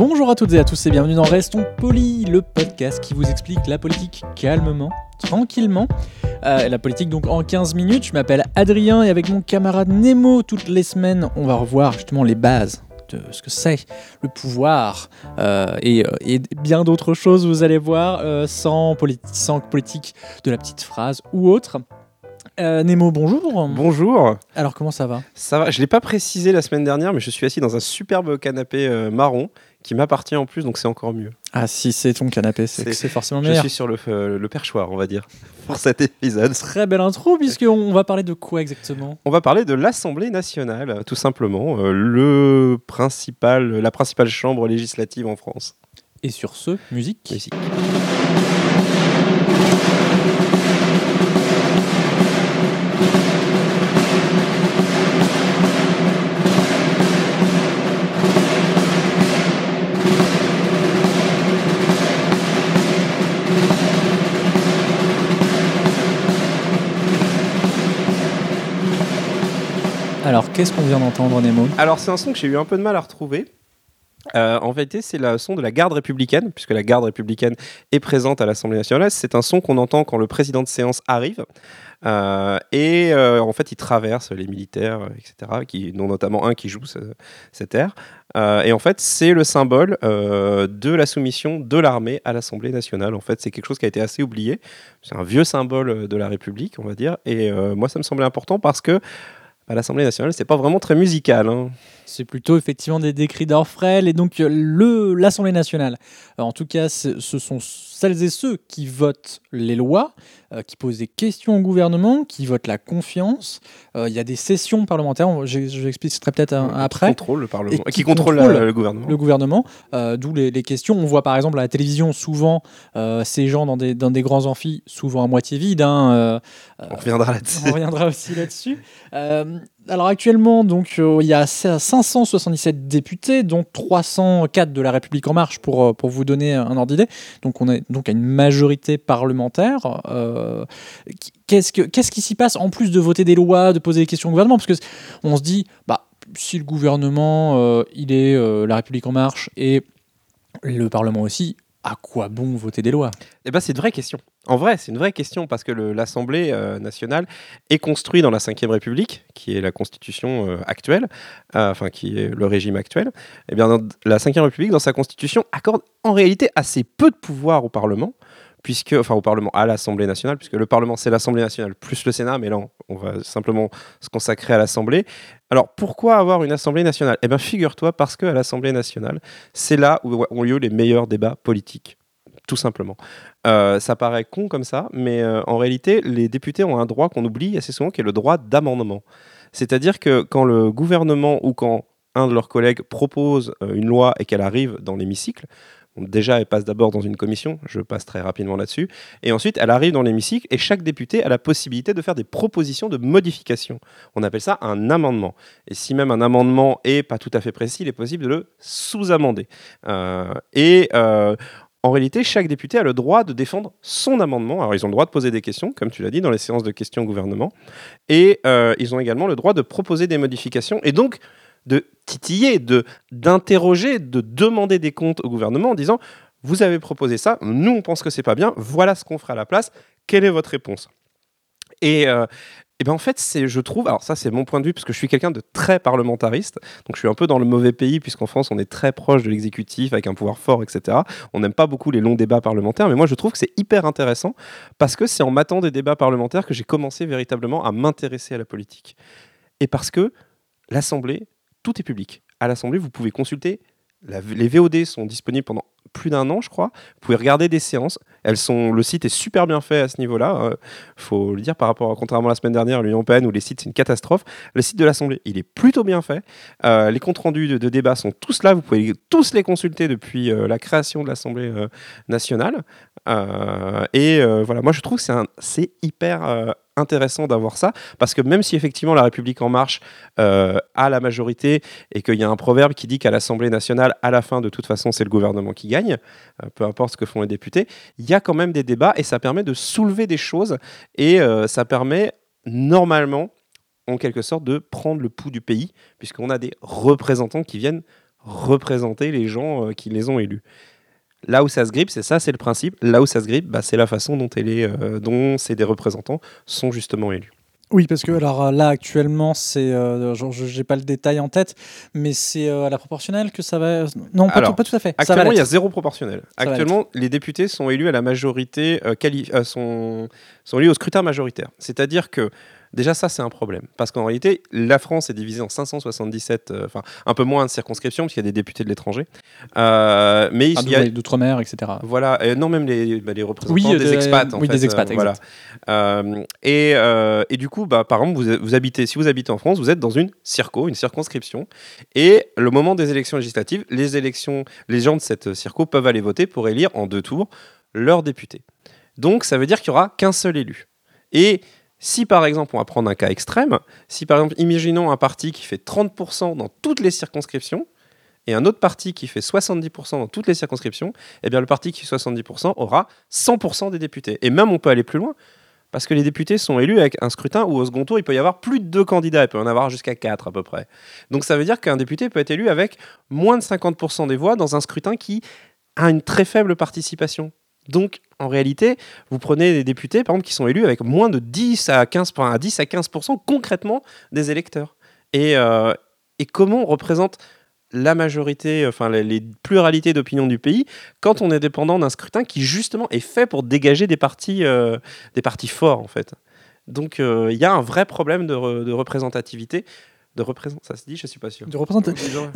Bonjour à toutes et à tous et bienvenue dans Restons Polis, le podcast qui vous explique la politique calmement, tranquillement. Euh, la politique donc en 15 minutes. Je m'appelle Adrien et avec mon camarade Nemo, toutes les semaines, on va revoir justement les bases de ce que c'est le pouvoir euh, et, euh, et bien d'autres choses, vous allez voir, euh, sans, sans politique de la petite phrase ou autre. Euh, Nemo, bonjour. Bonjour, Alors comment ça va? Ça va. Je l'ai pas précisé la semaine dernière, mais je suis assis dans un superbe canapé euh, marron qui m'appartient en plus, donc c'est encore mieux. Ah si c'est ton canapé, c'est forcément Je meilleur. suis sur le, euh, le perchoir, on va dire, pour cet épisode. Très belle intro, puisqu'on va parler de quoi exactement? On va parler de l'Assemblée nationale, tout simplement, euh, le principal, la principale chambre législative en France. Et sur ce, musique. Musique. Alors, qu'est-ce qu'on vient d'entendre, Nemo? Alors, c'est un son que j'ai eu un peu de mal à retrouver. Euh, en vérité, c'est le son de la garde républicaine, puisque la garde républicaine est présente à l'Assemblée nationale. C'est un son qu'on entend quand le président de séance arrive. Euh, et euh, en fait, il traverse les militaires, etc., qui, dont notamment un qui joue ce- cet air. Et en fait, c'est le symbole de la soumission de l'armée à l'Assemblée nationale. En fait, c'est quelque chose qui a été assez oublié. C'est un vieux symbole de la République, on va dire. Et moi, ça me semblait important parce que bah, l'Assemblée nationale, c'est pas vraiment très musical. hein. C'est plutôt effectivement des, cris d'orfrel et donc euh, le l'Assemblée nationale. euh, en tout cas, ce sont celles et ceux qui votent les lois, euh, qui posent des questions au gouvernement, qui votent la confiance. Euh, Il y a des sessions parlementaires. on- Je, je l'expliquerai peut-être un- Qui après. contrôle le Parlement. Qui qui contrôle, contrôle la- le gouvernement. le gouvernement, euh, d'où les, les questions. On voit par exemple à la télévision souvent ces gens dans des, dans des grands amphis, souvent à moitié vides. hein, On reviendra là-dessus. On reviendra aussi là-dessus. Alors actuellement, donc, euh, il y a 577 députés, dont 304 de la République en marche, pour, euh, pour vous donner un ordre d'idée. Donc on est donc à une majorité parlementaire. Euh, qu'est-ce, que, qu'est-ce qui s'y passe en plus de voter des lois, de poser des questions au gouvernement? Parce que on se dit, bah, si le gouvernement, il est la République en marche et le Parlement aussi, à quoi bon voter des lois? Eh ben, c'est une vraie question. En vrai, c'est une vraie question parce que l'Assemblée euh, nationale est construite dans la Ve République, qui est la constitution euh, actuelle, euh, enfin qui est le régime actuel. Eh bien, la Ve République, dans sa constitution, accorde en réalité assez peu de pouvoir au Parlement, puisque, enfin au Parlement, à l'Assemblée nationale, puisque le Parlement c'est l'Assemblée nationale plus le Sénat, mais là on, va simplement se consacrer à l'Assemblée. Alors pourquoi avoir une Assemblée nationale? Eh bien, figure-toi parce que à l'Assemblée nationale, c'est là où ont lieu les meilleurs débats politiques, tout simplement. Euh, ça paraît con comme ça, mais euh, en réalité, les députés ont un droit qu'on oublie assez souvent, qui est le droit d'amendement. C'est-à-dire que quand le gouvernement ou quand un de leurs collègues propose euh, une loi et qu'elle arrive dans l'hémicycle, déjà elle passe d'abord dans une commission, je passe très rapidement là-dessus, et ensuite elle arrive dans l'hémicycle et chaque député a la possibilité de faire des propositions de modification. On appelle ça un amendement. Et si même un amendement est pas tout à fait précis, il est possible de le sous-amender. Euh, et euh, en réalité, chaque député a le droit de défendre son amendement. Alors, ils ont le droit de poser des questions, comme tu l'as dit, dans les séances de questions au gouvernement. Et euh, ils ont également le droit de proposer des modifications et donc de titiller, de d'interroger, de demander des comptes au gouvernement en disant Vous avez proposé ça, nous on pense que c'est pas bien, voilà ce qu'on fera à la place, quelle est votre réponse? Et. euh, et ben en fait, c'est, je trouve, alors ça c'est mon point de vue parce que je suis quelqu'un de très parlementariste, donc je suis un peu dans le mauvais pays puisqu'en France on est très proche de l'exécutif avec un pouvoir fort, etc. On n'aime pas beaucoup les longs débats parlementaires, mais moi je trouve que c'est hyper intéressant parce que c'est en m'attendant des débats parlementaires que j'ai commencé véritablement à m'intéresser à la politique. Et parce que l'Assemblée, tout est public. À l'Assemblée, vous pouvez consulter, les VOD sont disponibles pendant plus d'un an, je crois. Vous pouvez regarder des séances. Elles sont, le site est super bien fait à ce niveau-là. Il faut le dire par rapport, à, contrairement à la semaine dernière, l'Union européenne où les sites c'est une catastrophe. Le site de l'Assemblée, il est plutôt bien fait. Euh, les comptes rendus de, de débat sont tous là. Vous pouvez tous les consulter depuis euh, la création de l'Assemblée euh, nationale. Euh, et euh, voilà, moi je trouve que c'est hyper euh, intéressant d'avoir ça parce que même si effectivement la République en marche a la majorité et qu'il y a un proverbe qui dit qu'à l'Assemblée nationale, à la fin de toute façon c'est le gouvernement qui gagne, peu importe ce que font les députés, il y a quand même des débats et ça permet de soulever des choses et ça permet normalement en quelque sorte de prendre le pouls du pays puisqu'on a des représentants qui viennent représenter les gens qui les ont élus. Là où ça se grippe, c'est ça, c'est le principe. Là où ça se grippe, bah, c'est la façon dont, elle est, euh, dont ces des représentants sont justement élus. Oui, parce que alors euh, là actuellement, c'est, euh, je j'ai pas le détail en tête, mais c'est euh, à la proportionnelle que ça va. Non, pas, Alors, tout, pas tout à fait. Actuellement, il y a zéro proportionnel. Ça Actuellement, les députés sont élus à la majorité, euh, quali- euh, sont, sont élus au scrutin majoritaire. C'est-à-dire que déjà ça, c'est un problème, parce qu'en réalité, la France est divisée en 577, euh, enfin un peu moins de circonscriptions, parce qu'il y a des députés de l'étranger, Euh, mais Ah, il y a, d'outre-mer, etc. Voilà, euh, non, même les, bah, les représentants Oui, des de- expats. En oui, fait, des expats, euh, voilà. Euh, et, euh, et du coup, bah, par exemple, vous, vous habitez, si vous habitez en France, vous êtes dans une circo, une circonscription. Et le moment des élections législatives, les, élections, les gens de cette circo peuvent aller voter pour élire en deux tours leurs députés. Donc, ça veut dire qu'il n'y aura qu'un seul élu. Et si par exemple, on va prendre un cas extrême, si par exemple, imaginons un parti qui fait 30% dans toutes les circonscriptions, et un autre parti qui fait 70% dans toutes les circonscriptions, eh bien le parti qui fait 70% aura 100% des députés. Et même on peut aller plus loin, parce que les députés sont élus avec un scrutin où au second tour, il peut y avoir plus de deux candidats, il peut y en avoir jusqu'à quatre à peu près. Donc ça veut dire qu'un député peut être élu avec moins de 50% des voix dans un scrutin qui a une très faible participation. Donc, en réalité, vous prenez des députés, par qui sont élus avec moins de 10 à 15, enfin, à 10 à 15% concrètement des électeurs. Et, euh, et comment représente la majorité, enfin les, pluralités d'opinion du pays, quand on est dépendant d'un scrutin qui justement est fait pour dégager des partis, euh, des partis forts en fait? Donc euh, il y a un vrai problème de représentativité. De représent... Ça se dit, je suis pas sûr. De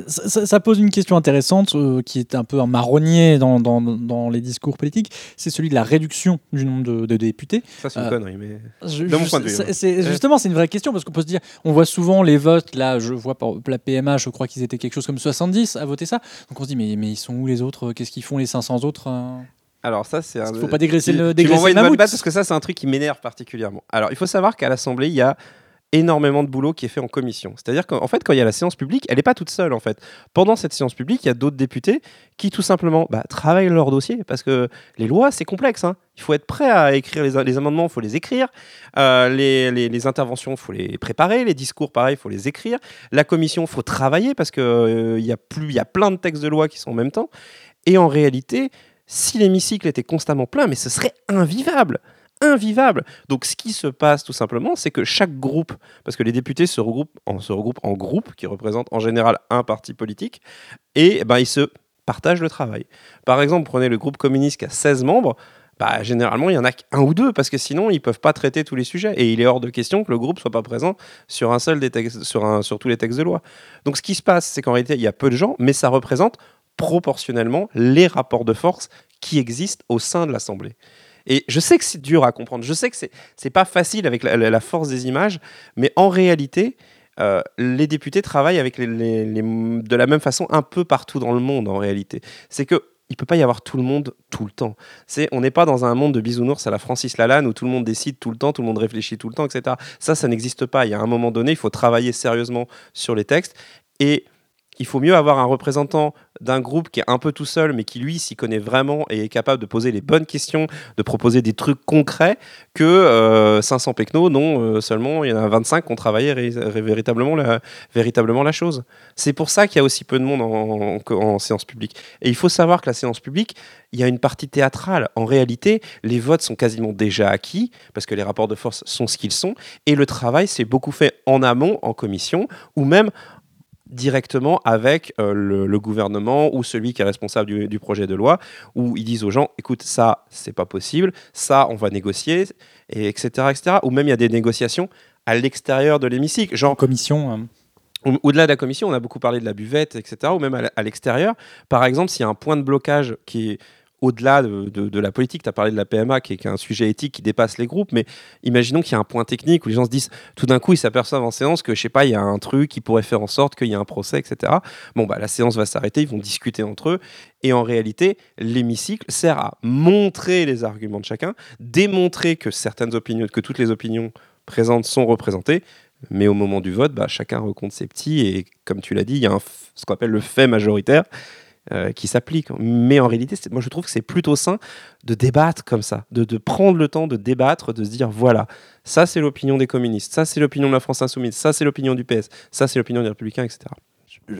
Ça, pose une question intéressante euh, qui est un peu un marronnier dans, dans, dans les discours politiques. C'est celui de la réduction du nombre de, de députés. Ça c'est une Euh, connerie, mais Je- De mon point de vue, hein. justement, c'est une vraie question parce qu'on peut se dire, on voit souvent les votes. Là, je vois par la PMA, je crois qu'ils étaient quelque chose comme 70 à voter ça. Donc on se dit, mais, mais ils sont où les autres? Qu'est-ce qu'ils font les 500 autres euh Alors ça, c'est un... Il faut pas dégraisser tu, le tu dégraisser m'envoies le une bonne mammouth. batte parce que ça, c'est un truc qui m'énerve particulièrement. Alors, il faut savoir qu'à l'Assemblée, il y a énormément de boulot qui est fait en commission. C'est-à-dire qu'en en fait, quand il y a la séance publique, elle n'est pas toute seule, en fait. Pendant cette séance publique, il y a d'autres députés qui, tout simplement, bah, travaillent leur dossier, parce que les lois, c'est complexe. hein. Il faut être prêt à écrire les, amendements, il faut les écrire. Euh, les, interventions, il faut les préparer. Les discours, pareil, il faut les écrire. La commission, il faut travailler, parce qu'il il y, a y a plein de textes de loi qui sont en même temps. Et en réalité, si l'hémicycle était constamment plein, mais ce serait invivable invivable. Donc ce qui se passe tout simplement, c'est que chaque groupe, parce que les députés se regroupent en, groupes qui représentent en général un parti politique, et eh ben, ils se partagent le travail. Par exemple, prenez le groupe communiste qui a 16 membres, bah, généralement, il y en a qu'un ou deux, parce que sinon, ils peuvent pas traiter tous les sujets. Et il est hors de question que le groupe soit pas présent sur un seul des sur tous les textes de loi. Donc, ce qui se passe, c'est qu'en réalité, il y a peu de gens, mais ça représente proportionnellement les rapports de force qui existent au sein de l'Assemblée. Et je sais que c'est dur à comprendre, je sais que c'est pas facile avec la, force des images, mais en réalité, euh, les députés travaillent avec les- de la même façon un peu partout dans le monde en réalité. C'est que il peut pas y avoir tout le monde tout le temps. C'est on n'est pas dans un monde de bisounours à la Francis Lalanne où tout le monde décide tout le temps, tout le monde réfléchit tout le temps, etc. Ça, ça n'existe pas. Il y a un moment donné, il faut travailler sérieusement sur les textes et il faut mieux avoir un représentant d'un groupe qui est un peu tout seul, mais qui lui s'y connaît vraiment et est capable de poser les bonnes questions, de proposer des trucs concrets, que euh, 500 pecnos euh, seulement il y en a 25 qui ont travaillé véritablement la, véritablement la chose. C'est pour ça qu'il y a aussi peu de monde en, en- en séance publique. Et il faut savoir que la séance publique, il y a une partie théâtrale. En réalité, les votes sont quasiment déjà acquis, parce que les rapports de force sont ce qu'ils sont, et le travail s'est beaucoup fait en amont, en commission, ou même directement avec euh, le, le gouvernement ou celui qui est responsable du, du projet de loi, où ils disent aux gens, écoute, ça, c'est pas possible, ça, on va négocier, et etc., etc. Ou même il y a des négociations à l'extérieur de l'hémicycle, genre En commission. au- au-delà de la commission, on a beaucoup parlé de la buvette, etc., ou même à l'extérieur. Par exemple, s'il y a un point de blocage qui est au-delà de, la politique, tu as parlé de la PMA, qui est, un sujet éthique qui dépasse les groupes, mais imaginons qu'il y a un point technique où les gens se disent, tout d'un coup, ils s'aperçoivent en séance que, je sais pas, il y a un truc qui pourrait faire en sorte qu'il y ait un procès, etc. Bon, bah, la séance va s'arrêter, ils vont discuter entre eux, et en réalité, l'hémicycle sert à montrer les arguments de chacun, démontrer que certaines opinions, que toutes les opinions présentes sont représentées, mais au moment du vote, bah, chacun recompte ses petits et comme tu l'as dit, il y a ce qu'on appelle le fait majoritaire euh, qui s'applique. Mais en réalité, moi je trouve que c'est plutôt sain de débattre comme ça, de, prendre le temps de débattre, de se dire voilà, ça c'est l'opinion des communistes, ça c'est l'opinion de la France insoumise, ça c'est l'opinion du PS, ça c'est l'opinion des républicains, etc.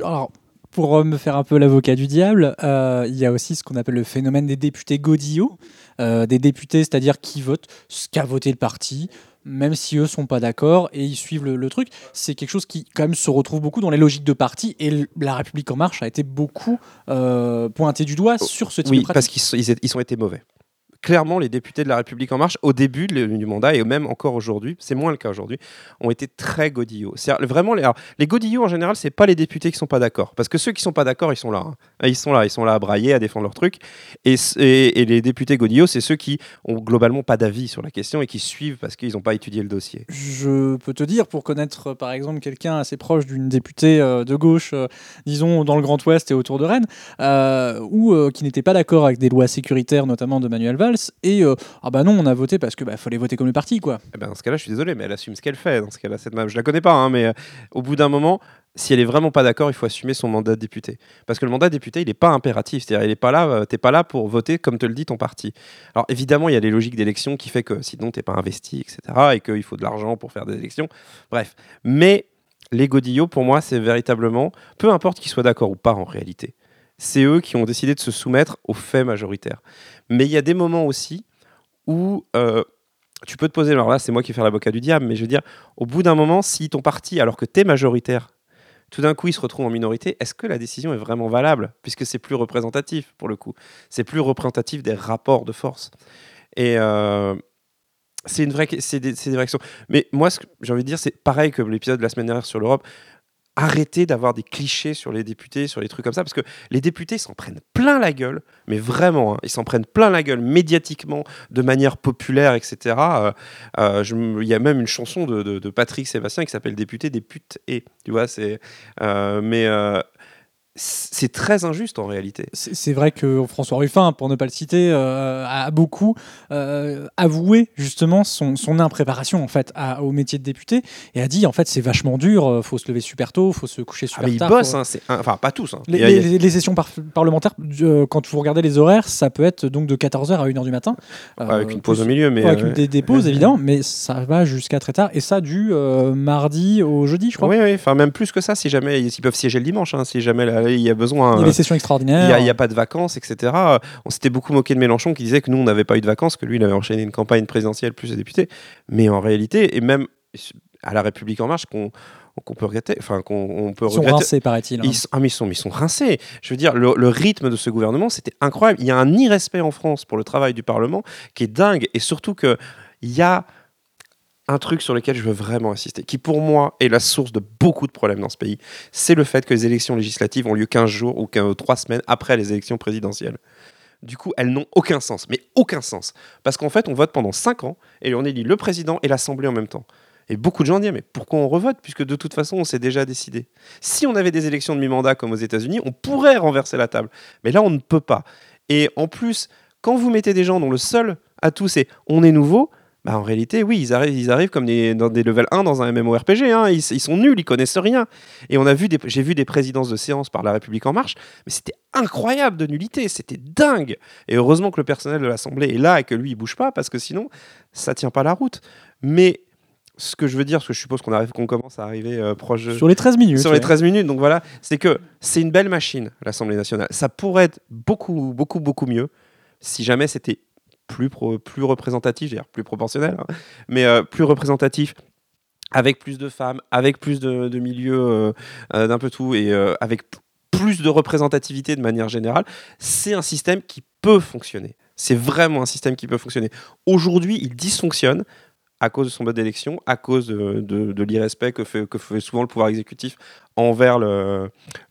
Alors, pour euh, me faire un peu l'avocat du diable, euh, il y a aussi ce qu'on appelle le phénomène des députés godillots. Des députés, c'est-à-dire qui votent ce qu'a voté le parti, même si eux sont pas d'accord et ils suivent le, le truc. C'est quelque chose qui, quand même, se retrouve beaucoup dans les logiques de parti et La République En Marche a été beaucoup euh, pointé du doigt sur ce type Oui, de pratique. parce qu'ils ils ont été mauvais. Clairement, les députés de la République En Marche, au début du mandat, et même encore aujourd'hui, c'est moins le cas aujourd'hui, ont été très godillots. Vraiment, les, alors, godillots, en général, c'est pas les députés qui sont pas d'accord. Parce que ceux qui sont pas d'accord, ils sont là. hein. Ils sont là, ils sont là à brailler, à défendre leur truc. Et, les députés godillots, c'est ceux qui ont globalement pas d'avis sur la question et qui suivent parce qu'ils n'ont pas étudié le dossier. Je peux te dire, pour connaître par exemple quelqu'un assez proche d'une députée euh, de gauche, euh, disons dans le Grand Ouest et autour de Rennes, euh, ou qui n'était pas d'accord avec des lois sécuritaires, notamment de Manuel Valls, et euh, ah bah non, on a voté parce que bah, fallait voter comme le parti, quoi. Eh ben, dans ce cas-là, je suis désolé, mais elle assume ce qu'elle fait. Dans ce cas-là, cette meuf, je la connais pas, hein, mais euh, au bout d'un moment, si elle est vraiment pas d'accord, il faut assumer son mandat de député. Parce que le mandat de député, il n'est pas impératif. C'est-à-dire, il est pas là, euh, t'es pas là pour voter comme te le dit ton parti. Alors évidemment, il y a les logiques d'élection qui fait que sinon t'es pas investi, etc. Et qu'il faut de l'argent pour faire des élections. Bref, mais les godillots, pour moi, c'est véritablement, peu importe qu'ils soient d'accord ou pas en réalité, c'est eux qui ont décidé de se soumettre aux faits majoritaires. Mais il y a des moments aussi où euh, tu peux te poser, alors là c'est moi qui vais faire l'avocat du diable, mais je veux dire, au bout d'un moment, si ton parti, alors que tu es majoritaire, tout d'un coup il se retrouve en minorité, est-ce que la décision est vraiment valable? Puisque c'est plus représentatif pour le coup. C'est plus représentatif des rapports de force. Et euh, c'est une vraie, c'est. Mais moi, ce que j'ai envie de dire, c'est pareil que l'épisode de la semaine dernière sur l'Europe. Arrêtez d'avoir des clichés sur les députés, sur les trucs comme ça, parce que les députés s'en prennent plein la gueule, mais vraiment, hein, ils s'en prennent plein la gueule médiatiquement, de manière populaire, etc. Euh, euh, Il y a même une chanson de, Patrick Sébastien qui s'appelle Député des putes et, tu vois, c'est. euh, mais c'est très injuste en réalité. C'est vrai que François Ruffin, pour ne pas le citer, euh, a beaucoup euh, avoué justement son, son impréparation en fait à- au métier de député et a dit en fait c'est vachement dur, euh, faut se lever super tôt, faut se coucher Ah, super ils tard. bossent, faut- hein, enfin pas tous. hein. Les, sessions par- parlementaires, euh, quand vous regardez les horaires, ça peut être donc de 14h à 1h du matin. Avec une pause au milieu, mais. Avec une- des, des pauses évidemment, mais ça va jusqu'à très tard et ça du mardi au jeudi, je crois. Oui, oui, enfin même plus que ça, si jamais ils peuvent siéger le dimanche, hein, si jamais là, il y a besoin. Il y a euh, des sessions Il extraordinaires. n'y a, pas de vacances, etc. Euh, On s'était beaucoup moqué de Mélenchon qui disait que nous, on n'avait pas eu de vacances, que lui, il avait enchaîné une campagne présidentielle plus les députés. Mais en réalité, et même à la République En Marche, qu'on qu'on peut regretter, enfin qu'on on peut Ils sont regretter. rincés, paraît-il. hein. Ils sont, ah, mais ils sont, mais ils sont rincés. Je veux dire, le, le rythme de ce gouvernement, c'était incroyable. Il y a un irrespect en France pour le travail du Parlement qui est dingue. Et surtout qu'il y a un truc sur lequel je veux vraiment insister, qui pour moi est la source de beaucoup de problèmes dans ce pays, c'est le fait que les élections législatives ont lieu 15 jours ou 3 semaines après les élections présidentielles. Du coup, elles n'ont aucun sens, mais aucun sens. Parce qu'en fait, on vote pendant 5 ans et on élit le président et l'Assemblée en même temps. Et beaucoup de gens disent, mais pourquoi on revote Puisque de toute façon, on s'est déjà décidé. Si on avait des élections de mi-mandat comme aux États-Unis, on pourrait renverser la table. Mais là, on ne peut pas. Et en plus, quand vous mettez des gens dont le seul atout c'est on est nouveau, bah en réalité, oui, ils arrivent, ils arrivent comme des, dans des level 1 dans un MMORPG. Hein, ils, ils sont nuls, ils connaissent rien. Et on a vu j'ai vu des présidences de séance par La République En Marche, mais c'était incroyable de nullité, c'était dingue. Et heureusement que le personnel de l'Assemblée est là et que lui, il bouge pas, parce que sinon, ça tient pas la route. Mais ce que je veux dire, parce que je suppose qu'on arrive, qu'on commence à arriver euh, proche de- Sur les 13 minutes. sur les ouais. 13 minutes. Donc voilà, c'est que c'est une belle machine, l'Assemblée nationale. Ça pourrait être beaucoup, beaucoup, beaucoup mieux si jamais c'était plus, représentatif, je plus proportionnel, hein, mais euh, plus représentatif. Avec plus de femmes, avec plus de, milieux euh, euh, d'un peu tout et avec plus de représentativité de manière générale, c'est un système qui peut fonctionner. C'est vraiment un système qui peut fonctionner. Aujourd'hui, il dysfonctionne à cause de son mode d'élection, à cause de, l'irrespect que fait, souvent le pouvoir exécutif envers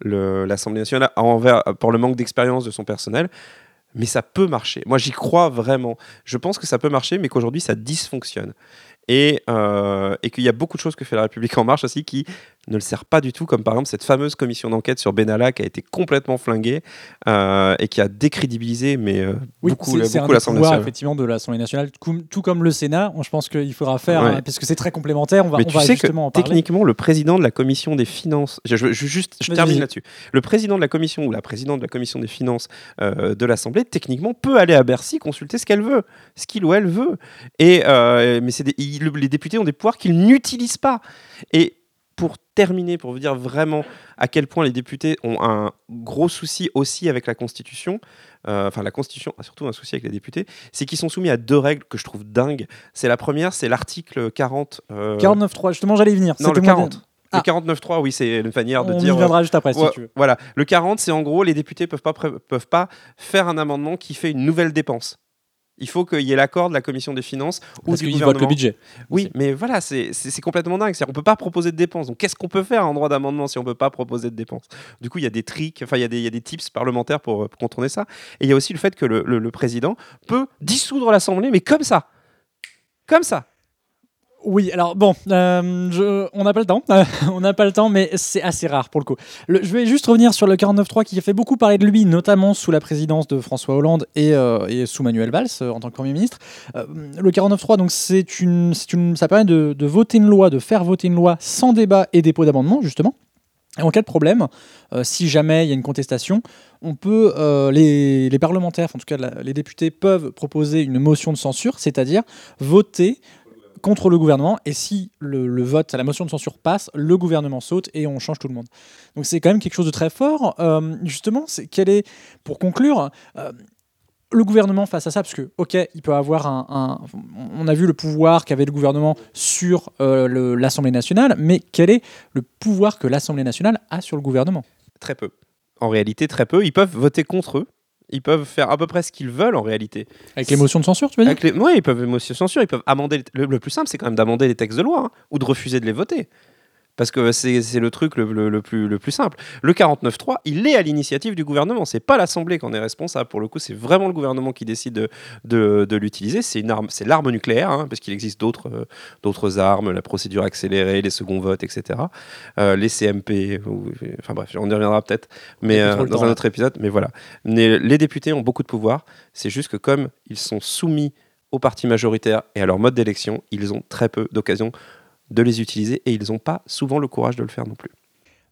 l'Assemblée nationale, envers, pour le manque d'expérience de son personnel. Mais ça peut marcher. Moi, j'y crois vraiment. Je pense que ça peut marcher, mais qu'aujourd'hui, ça dysfonctionne. Et, euh, et qu'il y a beaucoup de choses que fait la République En Marche aussi qui ne le sert pas du tout, comme par exemple cette fameuse commission d'enquête sur Benalla qui a été complètement flinguée euh, et qui a décrédibilisé mais, euh, Oui, beaucoup, la- l'Assemblée nationale. effectivement de l'Assemblée nationale, tout, comme le Sénat. Je pense qu'il faudra faire, Ouais. hein, parce que c'est très complémentaire. On va, Mais on tu va sais que justement en parler. techniquement, le président de la commission des finances, je, je- je- juste, je Vas-y, termine là-dessus. Le président de la commission ou la présidente de la commission des finances de l'Assemblée, techniquement, peut aller à Bercy consulter ce qu'elle veut, ce qu'il ou elle veut. Et mais c'est des- les députés ont des pouvoirs qu'ils n'utilisent pas. Et pour terminer, pour vous dire vraiment à quel point les députés ont un gros souci aussi avec la Constitution, euh, enfin la Constitution a surtout un souci avec les députés, c'est qu'ils sont soumis à deux règles que je trouve dingues. C'est la première, c'est l'article 40. euh, 49.3, justement, j'allais y venir. non, le moi- 40. Ah. Le 49.3, oui, c'est une manière de On dire. y viendra juste après, si Ouais, tu veux. Voilà, le 40, c'est en gros, les députés peuvent pas, peuvent pas faire un amendement qui fait une nouvelle dépense. Il faut qu'il y ait l'accord de la commission des finances ou Parce du votent le gouvernement. budget. Oui, mais voilà, c'est complètement dingue. On peut pas proposer de dépenses. Donc, qu'est-ce qu'on peut faire en droit d'amendement si on peut pas proposer de dépenses? Du coup, il y a des tricks, enfin, il y, a des- il y a des tips parlementaires pour, euh, pour contourner ça. Et il y a aussi le fait que le, le- le président peut dissoudre l'Assemblée, mais comme ça. Comme ça. Oui, alors bon, euh, on n'a pas le temps, on n'a pas le temps, mais c'est assez rare pour le coup. Je vais juste revenir sur le 49.3 qui a fait beaucoup parler de lui, notamment sous la présidence de François Hollande et, euh, sous Manuel Valls euh, en tant que Premier ministre. Le 49.3, donc c'est une, ça permet de, voter une loi, de faire voter une loi sans débat et dépôt d'amendement justement. Et en cas de problème, si jamais il y a une contestation, on peut, les, parlementaires, en tout cas les députés, peuvent proposer une motion de censure, c'est-à-dire voter contre le gouvernement. Et si le, vote, la motion de censure passe, le gouvernement saute et on change tout le monde. Donc c'est quand même quelque chose de très fort. Euh, justement, c'est quel est, pour conclure, euh, le gouvernement face à ça, parce que, ok, il peut avoir un, on a vu le pouvoir qu'avait le gouvernement sur euh, l'Assemblée nationale, mais quel est le pouvoir que l'Assemblée nationale a sur le gouvernement? Très peu. En réalité, très peu. Ils peuvent voter contre eux. Ils peuvent faire à peu près ce qu'ils veulent en réalité. Avec les motions de censure, tu veux dire les... Ouais, ils peuvent motion de censure, ils peuvent amender. les- Le, le plus simple, c'est quand même d'amender les textes de loi hein, ou de refuser de les voter. Parce que c'est le truc le, le- le plus, le plus simple. Le 49.3, il est à l'initiative du gouvernement. C'est pas l'Assemblée qui en est responsable. Pour le coup, c'est vraiment le gouvernement qui décide de, de- de l'utiliser. C'est l'arme nucléaire, hein, parce qu'il existe d'autres, euh, d'autres armes, la procédure accélérée, les seconds votes, etc. Euh, les CMP, ou- enfin bref, on y reviendra peut-être, mais euh, dans un autre épisode. Mais voilà, Mais les députés ont beaucoup de pouvoir. C'est juste que comme ils sont soumis au parti majoritaire et à leur mode d'élection, ils ont très peu d'occasions de les utiliser et ils n'ont pas souvent le courage de le faire non plus.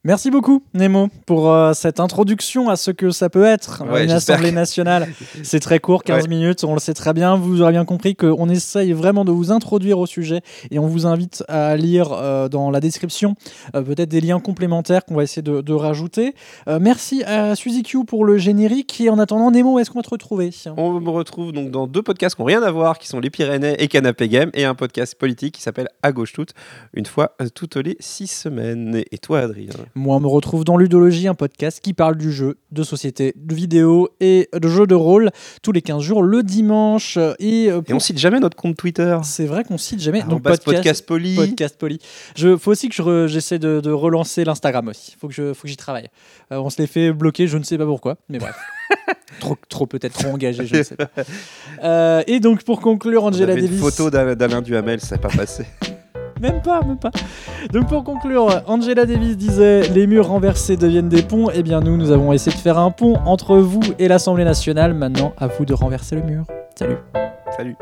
Merci beaucoup, Nemo, pour euh, cette introduction à ce que ça peut être Ouais, une Assemblée que- nationale. C'est très court, 15 Ouais. minutes, on le sait très bien. Vous aurez bien compris qu'on essaye vraiment de vous introduire au sujet et on vous invite à lire euh, dans la description euh, peut-être des liens complémentaires qu'on va essayer de, de rajouter. Merci à Suzy Q pour le générique et en attendant, Nemo, où est-ce qu'on va te retrouver? On me retrouve donc dans deux podcasts qui n'ont rien à voir, qui sont Les Pyrénées et Canapé Game, et un podcast politique qui s'appelle À gauche toute, une fois toutes les six semaines. Et toi, Adrien? Moi, on me retrouve dans Ludologie, un podcast qui parle du jeu, de société, de vidéo et de jeux de rôle tous les 15 jours, le dimanche. Et, euh, Et on cite jamais notre compte Twitter. C'est vrai qu'on cite jamais. Donc Arrobas podcast, podcast poli. podcast poli. Je faut aussi que je re- j'essaie de, de relancer l'Instagram aussi. Faut que je faut que j'y travaille. Euh, on se les fait bloquer, je ne sais pas pourquoi, mais bref. trop trop peut-être trop engagé, je ne sais pas. Euh, et donc pour conclure, On Angela avait une Davis. photo d'Al- d'Alain Duhamel, ça n'est pas passé. Même pas, même pas. Donc pour conclure, Angela Davis disait les murs renversés deviennent des ponts. Eh bien nous, nous avons essayé de faire un pont entre vous et l'Assemblée nationale. Maintenant, à vous de renverser le mur. Salut. Salut.